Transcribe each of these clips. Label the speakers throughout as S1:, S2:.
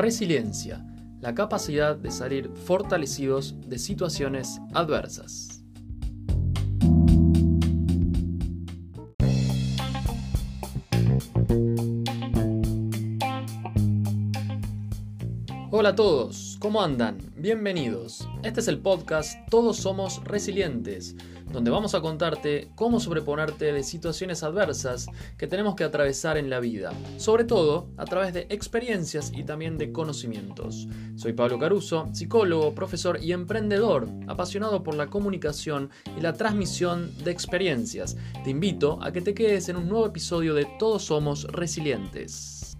S1: resiliencia, la capacidad de salir fortalecidos de situaciones adversas. Hola a todos, ¿cómo andan? Bienvenidos. Este es el podcast Todos Somos Resilientes donde vamos a contarte cómo sobreponerte de situaciones adversas que tenemos que atravesar en la vida, sobre todo a través de experiencias y también de conocimientos. Soy Pablo Caruso, psicólogo, profesor y emprendedor, apasionado por la comunicación y la transmisión de experiencias. Te invito a que te quedes en un nuevo episodio de Todos Somos Resilientes.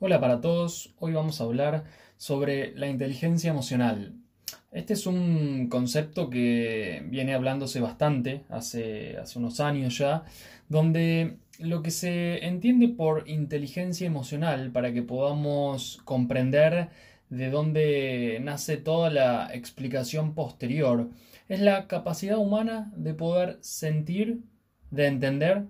S1: Hola para todos, hoy vamos a hablar sobre la inteligencia emocional, este es un concepto que viene hablándose bastante hace, hace unos años ya, donde lo que se entiende por inteligencia emocional, para que podamos comprender de dónde nace toda la explicación posterior, es la capacidad humana de poder sentir, de entender,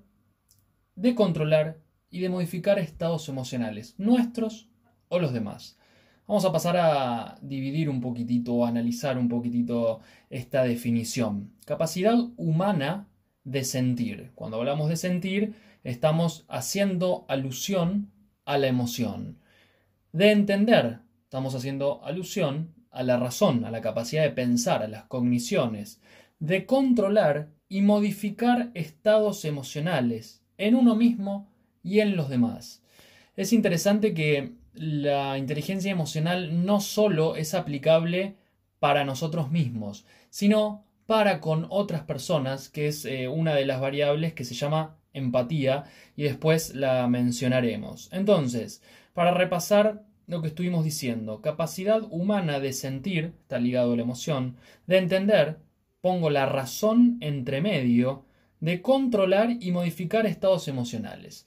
S1: de controlar y de modificar estados emocionales, nuestros o los demás. Vamos a pasar a dividir un poquitito, a analizar un poquitito esta definición. Capacidad humana de sentir. Cuando hablamos de sentir, estamos haciendo alusión a la emoción. De entender, estamos haciendo alusión a la razón, a la capacidad de pensar, a las cogniciones. De controlar y modificar estados emocionales en uno mismo y en los demás. Es interesante que la inteligencia emocional no solo es aplicable para nosotros mismos, sino para con otras personas, que es eh, una de las variables que se llama empatía y después la mencionaremos. Entonces, para repasar lo que estuvimos diciendo, capacidad humana de sentir, está ligado a la emoción, de entender, pongo la razón entre medio, de controlar y modificar estados emocionales.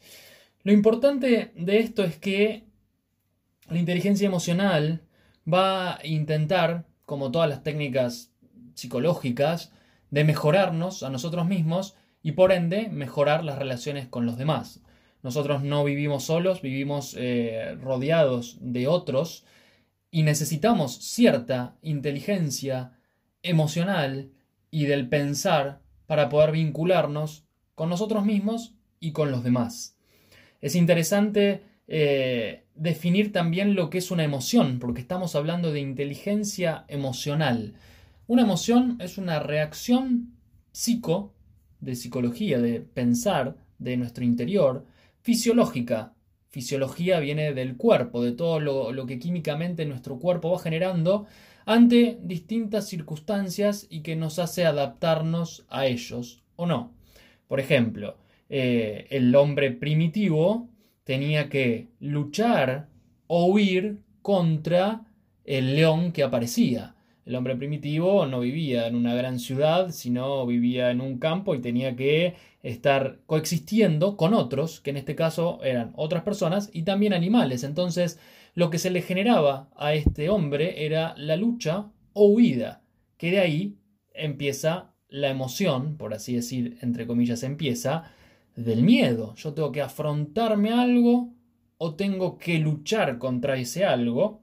S1: Lo importante de esto es que la inteligencia emocional va a intentar, como todas las técnicas psicológicas, de mejorarnos a nosotros mismos y por ende mejorar las relaciones con los demás. Nosotros no vivimos solos, vivimos eh, rodeados de otros y necesitamos cierta inteligencia emocional y del pensar para poder vincularnos con nosotros mismos y con los demás. Es interesante eh, definir también lo que es una emoción, porque estamos hablando de inteligencia emocional. Una emoción es una reacción psico, de psicología, de pensar, de nuestro interior, fisiológica. Fisiología viene del cuerpo, de todo lo, lo que químicamente nuestro cuerpo va generando ante distintas circunstancias y que nos hace adaptarnos a ellos o no. Por ejemplo, eh, el hombre primitivo tenía que luchar o huir contra el león que aparecía. El hombre primitivo no vivía en una gran ciudad, sino vivía en un campo y tenía que estar coexistiendo con otros, que en este caso eran otras personas y también animales. Entonces, lo que se le generaba a este hombre era la lucha o huida, que de ahí empieza la emoción, por así decir, entre comillas, empieza del miedo. Yo tengo que afrontarme algo o tengo que luchar contra ese algo,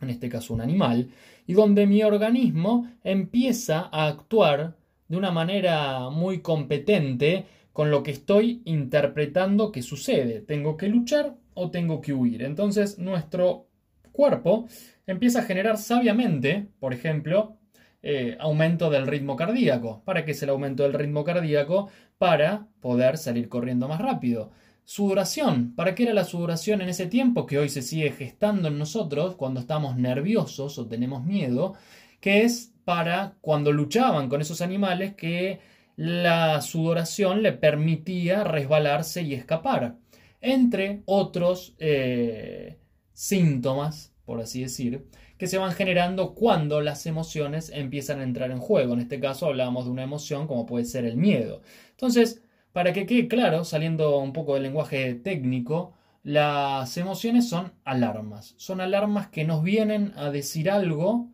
S1: en este caso un animal, y donde mi organismo empieza a actuar de una manera muy competente con lo que estoy interpretando que sucede. Tengo que luchar o tengo que huir. Entonces nuestro cuerpo empieza a generar sabiamente, por ejemplo, eh, aumento del ritmo cardíaco. ¿Para qué es el aumento del ritmo cardíaco? Para poder salir corriendo más rápido. Sudoración. ¿Para qué era la sudoración en ese tiempo que hoy se sigue gestando en nosotros cuando estamos nerviosos o tenemos miedo? Que es para cuando luchaban con esos animales que la sudoración le permitía resbalarse y escapar. Entre otros eh, síntomas, por así decir, que se van generando cuando las emociones empiezan a entrar en juego. En este caso hablamos de una emoción como puede ser el miedo. Entonces, para que quede claro, saliendo un poco del lenguaje técnico, las emociones son alarmas. Son alarmas que nos vienen a decir algo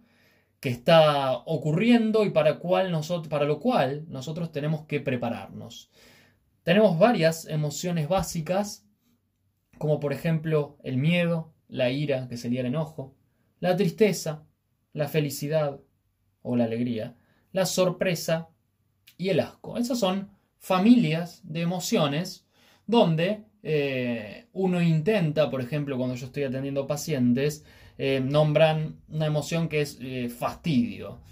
S1: que está ocurriendo y para, nosotros, para lo cual nosotros tenemos que prepararnos. Tenemos varias emociones básicas como por ejemplo el miedo, la ira, que sería el enojo, la tristeza, la felicidad o la alegría, la sorpresa y el asco. Esas son familias de emociones donde eh, uno intenta, por ejemplo, cuando yo estoy atendiendo pacientes, eh, nombran una emoción que es eh, fastidio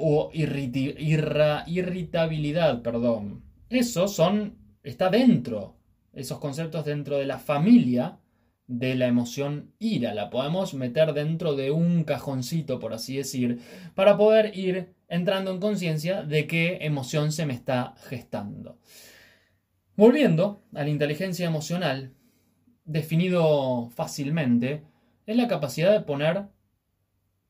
S1: o irritabilidad, perdón. Eso son, está dentro, esos conceptos dentro de la familia de la emoción ira. La podemos meter dentro de un cajoncito, por así decir, para poder ir entrando en conciencia de qué emoción se me está gestando. Volviendo a la inteligencia emocional, definido fácilmente, es la capacidad de poner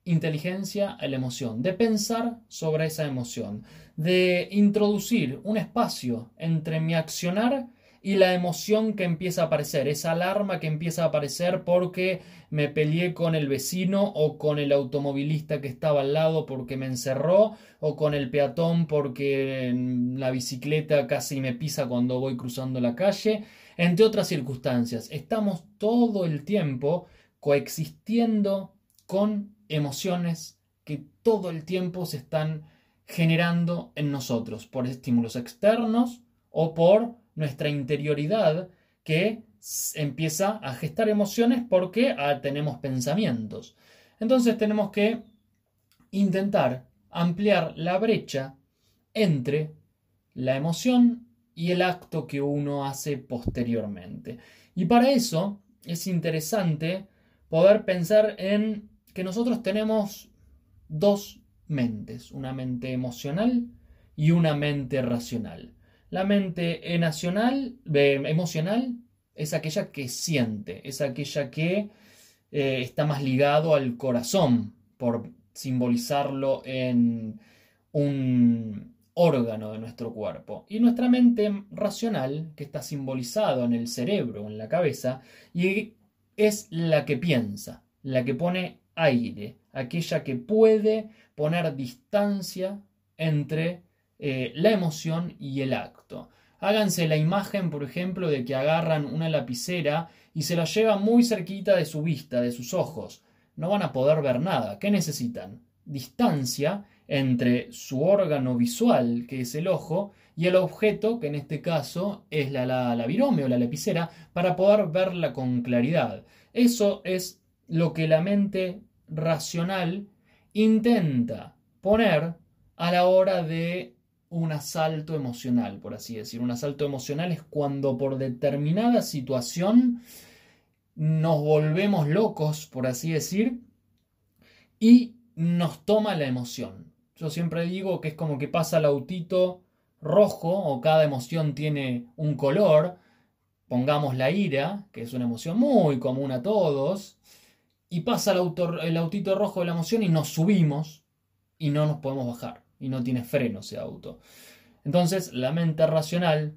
S1: inteligencia a la emoción, de pensar sobre esa emoción, de introducir un espacio entre mi accionar y la emoción que empieza a aparecer, esa alarma que empieza a aparecer porque me peleé con el vecino o con el automovilista que estaba al lado porque me encerró o con el peatón porque la bicicleta casi me pisa cuando voy cruzando la calle, entre otras circunstancias. Estamos todo el tiempo coexistiendo con emociones que todo el tiempo se están generando en nosotros por estímulos externos o por nuestra interioridad que empieza a gestar emociones porque ah, tenemos pensamientos. Entonces tenemos que intentar ampliar la brecha entre la emoción y el acto que uno hace posteriormente. Y para eso es interesante poder pensar en que nosotros tenemos dos mentes, una mente emocional y una mente racional. La mente emocional es aquella que siente, es aquella que eh, está más ligado al corazón, por simbolizarlo en un órgano de nuestro cuerpo. Y nuestra mente racional, que está simbolizado en el cerebro, en la cabeza, y es la que piensa, la que pone aire, aquella que puede poner distancia entre eh, la emoción y el acto. Háganse la imagen, por ejemplo, de que agarran una lapicera y se la llevan muy cerquita de su vista, de sus ojos. No van a poder ver nada. ¿Qué necesitan? Distancia entre su órgano visual, que es el ojo, y el objeto, que en este caso es la, la, la o la lapicera, para poder verla con claridad. Eso es lo que la mente racional intenta poner a la hora de un asalto emocional, por así decir. Un asalto emocional es cuando por determinada situación nos volvemos locos, por así decir, y nos toma la emoción. Yo siempre digo que es como que pasa el autito rojo o cada emoción tiene un color. Pongamos la ira, que es una emoción muy común a todos, y pasa el, el autito rojo de la emoción y nos subimos y no nos podemos bajar y no tiene freno ese auto. Entonces, la mente racional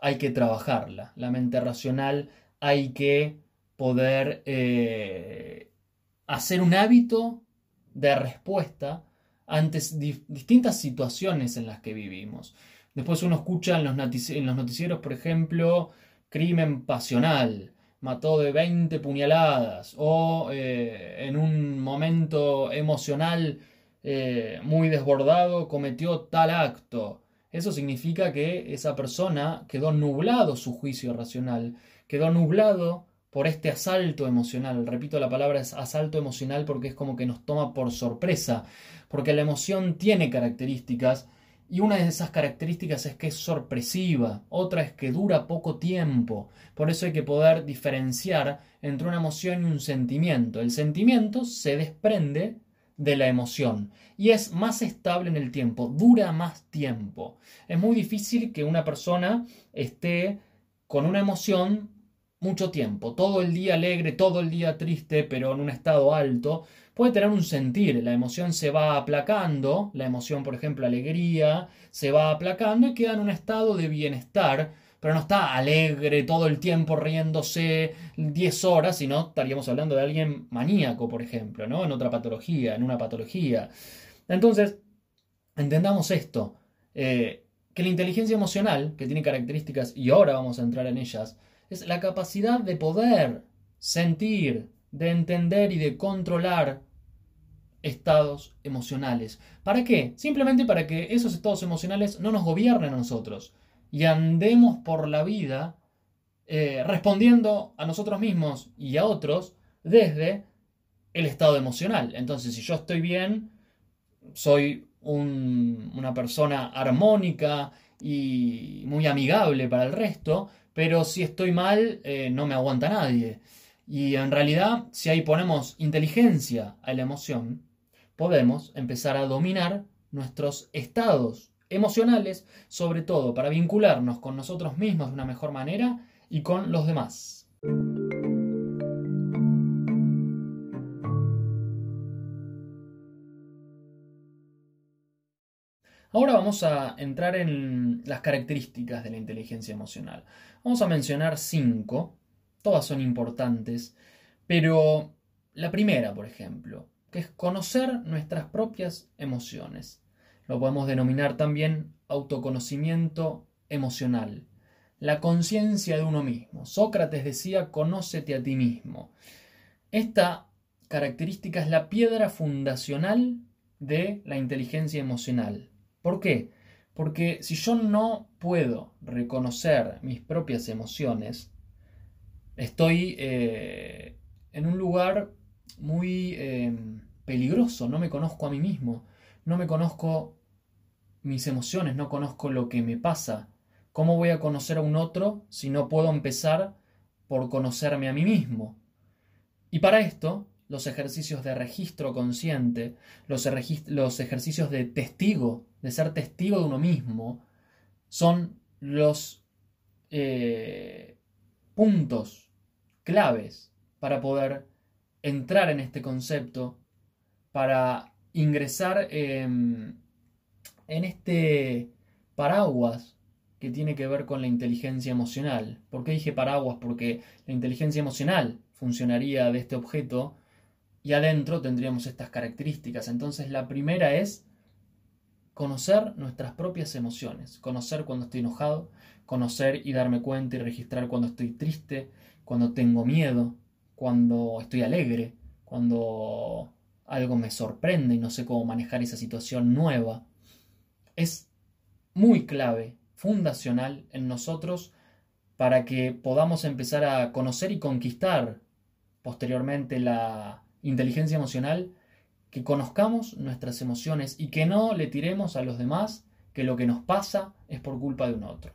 S1: hay que trabajarla. La mente racional hay que poder eh, hacer un hábito de respuesta ante distintas situaciones en las que vivimos. Después uno escucha en los, noticieros, por ejemplo, crimen pasional, mató de 20 puñaladas, o eh, en un momento emocional eh, muy desbordado cometió tal acto. Eso significa que esa persona quedó nublado su juicio racional, quedó nublado por este asalto emocional. Repito, la palabra es asalto emocional porque es como que nos toma por sorpresa, porque la emoción tiene características y una de esas características es que es sorpresiva, otra es que dura poco tiempo. Por eso hay que poder diferenciar entre una emoción y un sentimiento. El sentimiento se desprende de la emoción. Y es más estable en el tiempo, dura más tiempo. Es muy difícil que una persona esté con una emoción mucho tiempo, todo el día alegre, todo el día triste, pero en un estado alto, puede tener un sentir, la emoción se va aplacando, la emoción, por ejemplo, alegría, se va aplacando y queda en un estado de bienestar pero no está alegre todo el tiempo riéndose 10 horas, sino estaríamos hablando de alguien maníaco, por ejemplo, ¿no? En otra patología, en una patología. Entonces, entendamos esto, eh, que la inteligencia emocional, que tiene características, y ahora vamos a entrar en ellas, es la capacidad de poder sentir, de entender y de controlar estados emocionales. ¿Para qué? Simplemente para que esos estados emocionales no nos gobiernen a nosotros y andemos por la vida eh, respondiendo a nosotros mismos y a otros desde el estado emocional. Entonces, si yo estoy bien, soy una persona armónica y muy amigable para el resto, pero si estoy mal, eh, no me aguanta nadie. Y en realidad, si ahí ponemos inteligencia a la emoción, podemos empezar a dominar nuestros estados emocionales, sobre todo para vincularnos con nosotros mismos de una mejor manera y con los demás. Ahora vamos a entrar en las características de la inteligencia emocional. Vamos a mencionar cinco, todas son importantes, pero la primera, por ejemplo, que es conocer nuestras propias emociones. Lo podemos denominar también autoconocimiento emocional, la conciencia de uno mismo. Sócrates decía, conócete a ti mismo. Esta característica es la piedra fundacional de la inteligencia emocional. ¿Por qué? Porque si yo no puedo reconocer mis propias emociones, estoy eh, en un lugar muy em, peligroso, no me conozco a mí mismo, no me conozco mis emociones, no conozco lo que me pasa. ¿Cómo voy a conocer a un otro si no puedo empezar por conocerme a mí mismo? Y para esto los ejercicios de registro consciente, los, ejercicios de testigo, de ser testigo de uno mismo, son los eh, puntos claves para poder entrar en este concepto, para ingresar en este paraguas que tiene que ver con la inteligencia emocional. ¿Por qué dije paraguas? Porque la inteligencia emocional funcionaría de este objeto y adentro tendríamos estas características. Entonces la primera es conocer nuestras propias emociones, conocer cuando estoy enojado, conocer y darme cuenta y registrar cuando estoy triste, cuando tengo miedo, cuando estoy alegre, cuando algo me sorprende y no sé cómo manejar esa situación nueva. Es muy clave, fundacional en nosotros para que podamos empezar a conocer y conquistar posteriormente la, inteligencia emocional, que conozcamos nuestras emociones y que no le tiremos a los demás que lo que nos pasa es por culpa de un otro.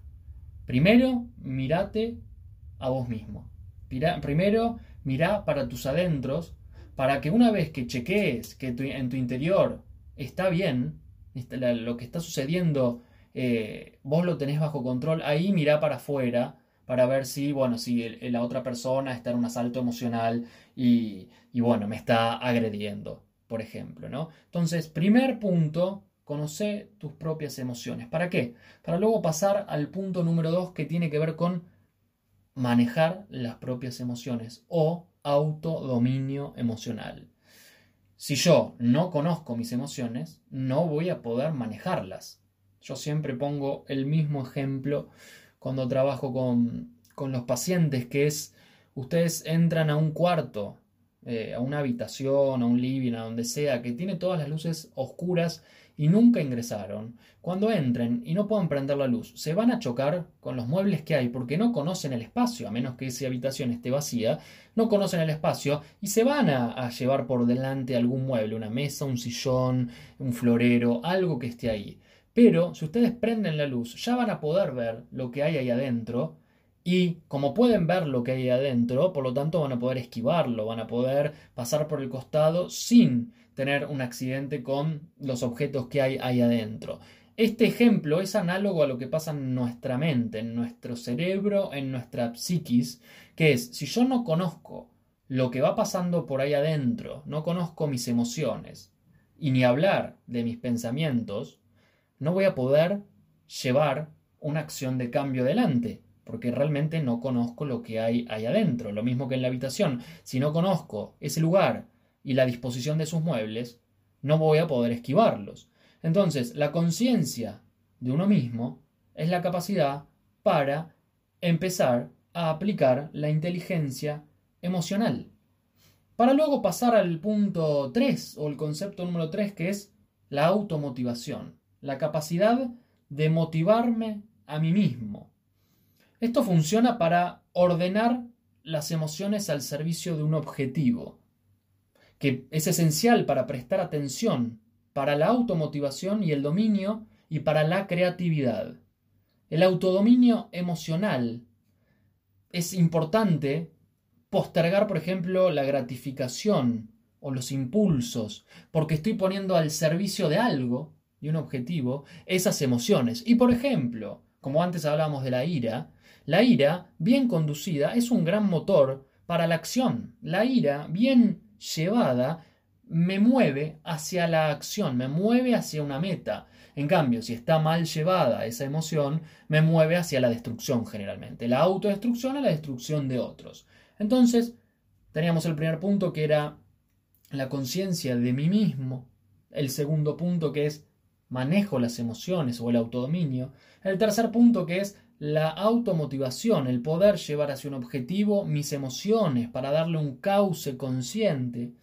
S1: Primero, mirate a vos mismo. Primero, mirá para tus adentros, para que una vez que chequees que en tu interior está bien, lo que está sucediendo, eh, vos lo tenés bajo control, ahí mirá para afuera para ver si, bueno, si la otra persona está en un asalto emocional y, y, bueno, me está agrediendo, por ejemplo, ¿no? Entonces, primer punto, conoce tus propias emociones. ¿Para qué? Para luego pasar al punto número dos que tiene que ver con manejar las propias emociones o autodominio emocional. Si yo no conozco mis emociones, no voy a poder manejarlas. Yo siempre pongo el mismo ejemplo cuando trabajo con, los pacientes, que es, ustedes entran a un cuarto, eh, a una habitación, a un living, a donde sea, que tiene todas las luces oscuras y nunca ingresaron. Cuando entren y no puedan prender la luz, se van a chocar con los muebles que hay porque no conocen el espacio, a menos que esa habitación esté vacía, no conocen el espacio y se van a, a llevar por delante algún mueble, una mesa, un sillón, un florero, algo que esté ahí. Pero si ustedes prenden la luz, ya van a poder ver lo que hay ahí adentro. Y como pueden ver lo que hay adentro, por lo tanto van a poder esquivarlo, van a poder pasar por el costado sin tener un accidente con los objetos que hay ahí adentro. Este ejemplo es análogo a lo que pasa en nuestra mente, en nuestro cerebro, en nuestra psiquis, que es, si yo no conozco lo que va pasando por ahí adentro, no conozco mis emociones, y ni hablar de mis pensamientos, no voy a poder llevar una acción de cambio adelante, porque realmente no conozco lo que hay ahí adentro. Lo mismo que en la habitación. Si no conozco ese lugar y la disposición de sus muebles, no voy a poder esquivarlos. Entonces, la conciencia de uno mismo es la capacidad para empezar a aplicar la inteligencia emocional. Para luego pasar al punto 3 o el concepto número 3 que es la automotivación, la capacidad de motivarme a mí mismo. Esto funciona para ordenar las emociones al servicio de un objetivo, que es esencial para prestar atención, para la automotivación y el dominio y para la creatividad. El autodominio emocional es importante postergar, por ejemplo, la gratificación o los impulsos, porque estoy poniendo al servicio de algo, de un objetivo, esas emociones. Y, por ejemplo, como antes hablábamos de la ira, la ira, bien conducida, es un gran motor para la acción. La ira, bien llevada, me mueve hacia la acción, me mueve hacia una meta. En cambio, si está mal llevada esa emoción, me mueve hacia la destrucción generalmente. La autodestrucción a la destrucción de otros. Entonces, teníamos el primer punto que era la conciencia de mí mismo. El segundo punto que es manejo las emociones o el autodominio. El tercer punto que es la automotivación, el poder llevar hacia un objetivo mis emociones para darle un cauce consciente.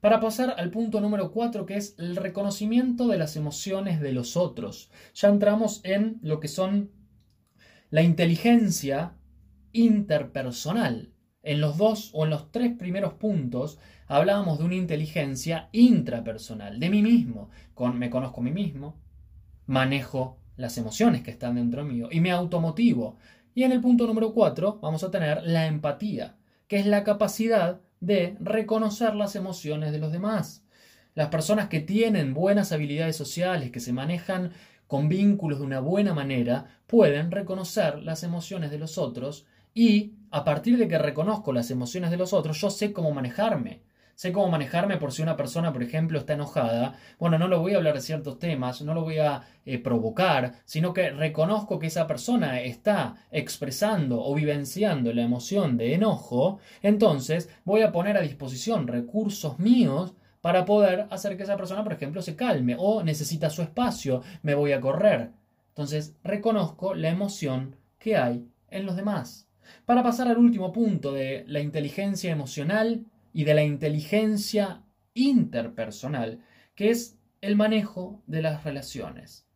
S1: Para pasar al punto número cuatro que es el reconocimiento de las emociones de los otros. Ya entramos en lo que son la inteligencia interpersonal. En los dos o en los tres primeros puntos hablábamos de una inteligencia intrapersonal, de mí mismo. Me conozco a mí mismo, manejo las emociones que están dentro mío y me automotivo. Y en el punto número cuatro vamos a tener la empatía, que es la capacidad de reconocer las emociones de los demás. Las personas que tienen buenas habilidades sociales, que se manejan con vínculos de una buena manera, pueden reconocer las emociones de los otros y a partir de que reconozco las emociones de los otros, yo sé cómo manejarme. Sé cómo manejarme por si una persona, por ejemplo, está enojada. Bueno, no lo voy a hablar de ciertos temas, no lo voy a eh, provocar, sino que reconozco que esa persona está expresando o vivenciando la emoción de enojo. Entonces voy a poner a disposición recursos míos para poder hacer que esa persona, por ejemplo, se calme o necesita su espacio, me voy a correr. Entonces reconozco la emoción que hay en los demás. Para pasar al último punto de la inteligencia emocional y de la inteligencia interpersonal, que es el manejo de las relaciones.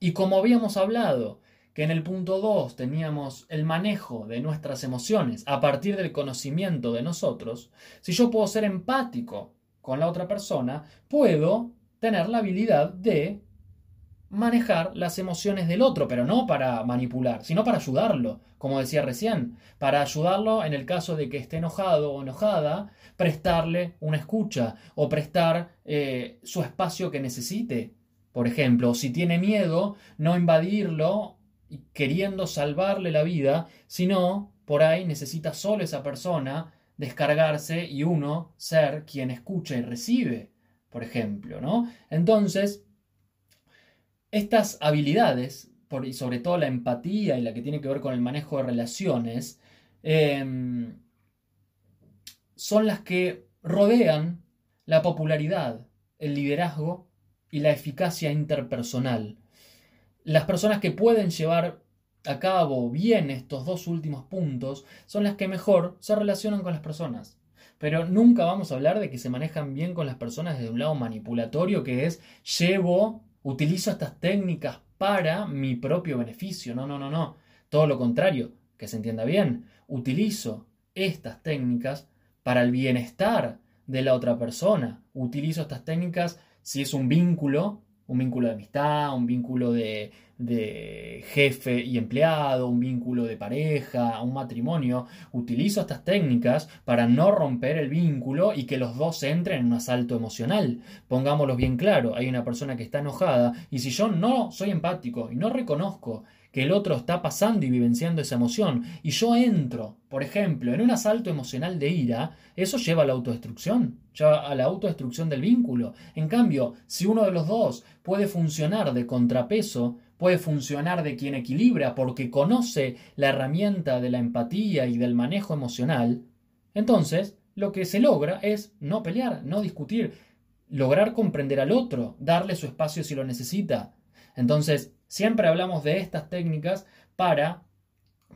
S1: Y como habíamos hablado, que en el punto 2 teníamos el manejo de nuestras emociones a partir del conocimiento de nosotros, si yo puedo ser empático con la otra persona, puedo tener la habilidad de manejar las emociones del otro, pero no para manipular, sino para ayudarlo, como decía recién, para ayudarlo en el caso de que esté enojado o enojada, prestarle una escucha o prestar eh, su espacio que necesite. Por ejemplo, si tiene miedo, no invadirlo queriendo salvarle la vida, sino por ahí necesita solo esa persona descargarse y uno ser quien escucha y recibe, por ejemplo, ¿no? Entonces, estas habilidades, y sobre todo la empatía y la que tiene que ver con el manejo de relaciones, em, son las que rodean la popularidad, el liderazgo y la eficacia interpersonal. Las personas que pueden llevar a cabo bien estos dos últimos puntos son las que mejor se relacionan con las personas. Pero nunca vamos a hablar de que se manejan bien con las personas desde un lado manipulatorio, que es llevo utilizo estas técnicas para mi propio beneficio. No, no, no, no. Todo lo contrario, que se entienda bien. Utilizo estas técnicas para el bienestar de la otra persona. Utilizo estas técnicas si es un vínculo, un vínculo de amistad, un vínculo de, de jefe y empleado, un vínculo de pareja, un matrimonio, utilizo estas técnicas para no romper el vínculo y que los dos entren en un asalto emocional. Pongámoslo bien claro, hay una persona que está enojada y si yo no soy empático y no reconozco que el otro está pasando y vivenciando esa emoción y yo entro, por ejemplo, en un asalto emocional de ira, eso lleva a la autodestrucción, lleva a la autodestrucción del vínculo. En cambio, si uno de los dos puede funcionar de contrapeso, puede funcionar de quien equilibra porque conoce la herramienta de la empatía y del manejo emocional, entonces lo que se logra es no pelear, no discutir, lograr comprender al otro, darle su espacio si lo necesita. Entonces, Siempre hablamos de estas técnicas para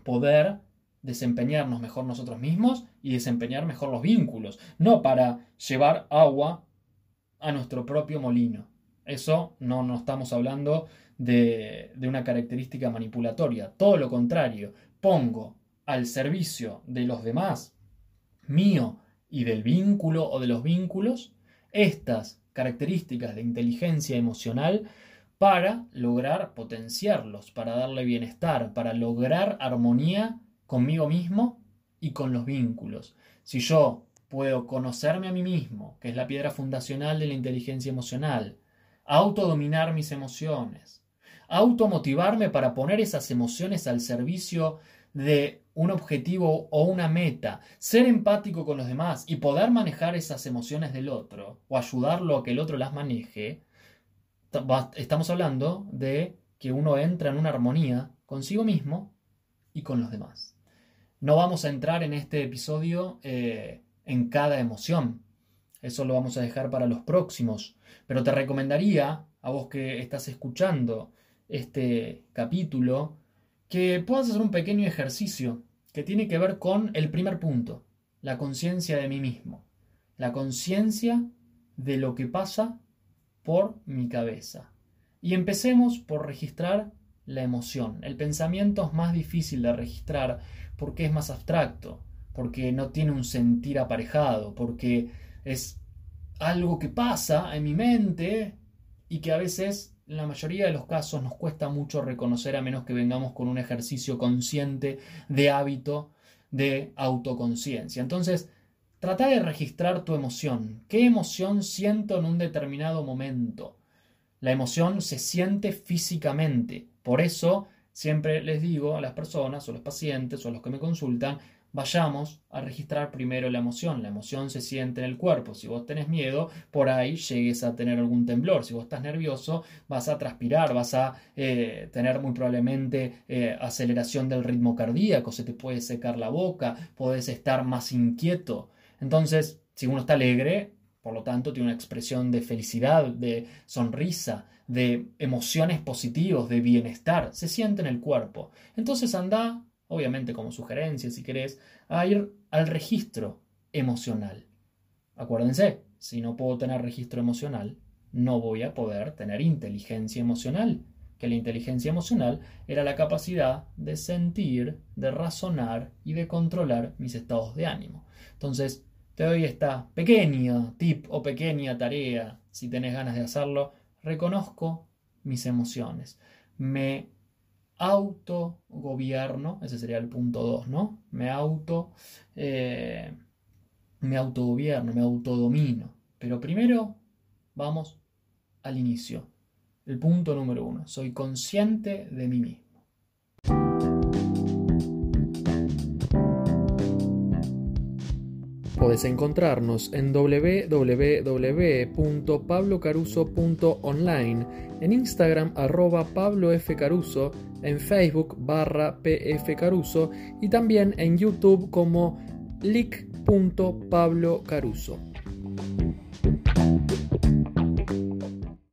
S1: poder desempeñarnos mejor nosotros mismos y desempeñar mejor los vínculos, no para llevar agua a nuestro propio molino. Eso no, estamos hablando de, de una característica manipulatoria, todo lo contrario, pongo al servicio de los demás, mío y del vínculo o de los vínculos, estas características de inteligencia emocional para lograr potenciarlos, para darle bienestar, para lograr armonía conmigo mismo y con los vínculos. Si yo puedo conocerme a mí mismo, que es la piedra fundacional de la inteligencia emocional, autodominar mis emociones, automotivarme para poner esas emociones al servicio de un objetivo o una meta, ser empático con los demás y poder manejar esas emociones del otro o ayudarlo a que el otro las maneje, estamos hablando de que uno entra en una armonía consigo mismo y con los demás. No vamos a entrar en este episodio eh, en cada emoción. Eso lo vamos a dejar para los próximos. Pero te recomendaría, a vos que estás escuchando este capítulo, que puedas hacer un pequeño ejercicio que tiene que ver con el primer punto, la conciencia de mí mismo. La conciencia de lo que pasa por mi cabeza. Y empecemos por registrar la emoción. El pensamiento es más difícil de registrar porque es más abstracto, porque no tiene un sentir aparejado, porque es algo que pasa en mi mente y que a veces, en la mayoría de los casos, nos cuesta mucho reconocer a menos que vengamos con un ejercicio consciente de hábito de autoconciencia. Entonces, trata de registrar tu emoción. ¿Qué emoción siento en un determinado momento? La emoción se siente físicamente. Por eso siempre les digo a las personas o a los pacientes o a los que me consultan, vayamos a registrar primero la emoción. La emoción se siente en el cuerpo. Si vos tenés miedo, por ahí llegues a tener algún temblor. Si vos estás nervioso, vas a transpirar, vas a eh, tener muy probablemente eh, aceleración del ritmo cardíaco, se te puede secar la boca, podés estar más inquieto. Entonces, si uno está alegre, por lo tanto, tiene una expresión de felicidad, de sonrisa, de emociones positivas, de bienestar, se siente en el cuerpo. Entonces anda, obviamente como sugerencia si querés, a ir al registro emocional. Acuérdense, si no puedo tener registro emocional, no voy a poder tener inteligencia emocional, que la inteligencia emocional era la capacidad de sentir, de razonar y de controlar mis estados de ánimo. Entonces, te doy esta pequeña tip o pequeña tarea, si tenés ganas de hacerlo, reconozco mis emociones, me autogobierno, ese sería el punto 2, ¿no? Me auto, eh, me autogobierno, me autodomino. Pero primero vamos al inicio. El punto número uno, soy consciente de mí mismo. Puedes encontrarnos en www.pablocaruso.online, en Instagram arroba pablofcaruso, en Facebook barra pfcaruso y también en YouTube como lic.pablocaruso.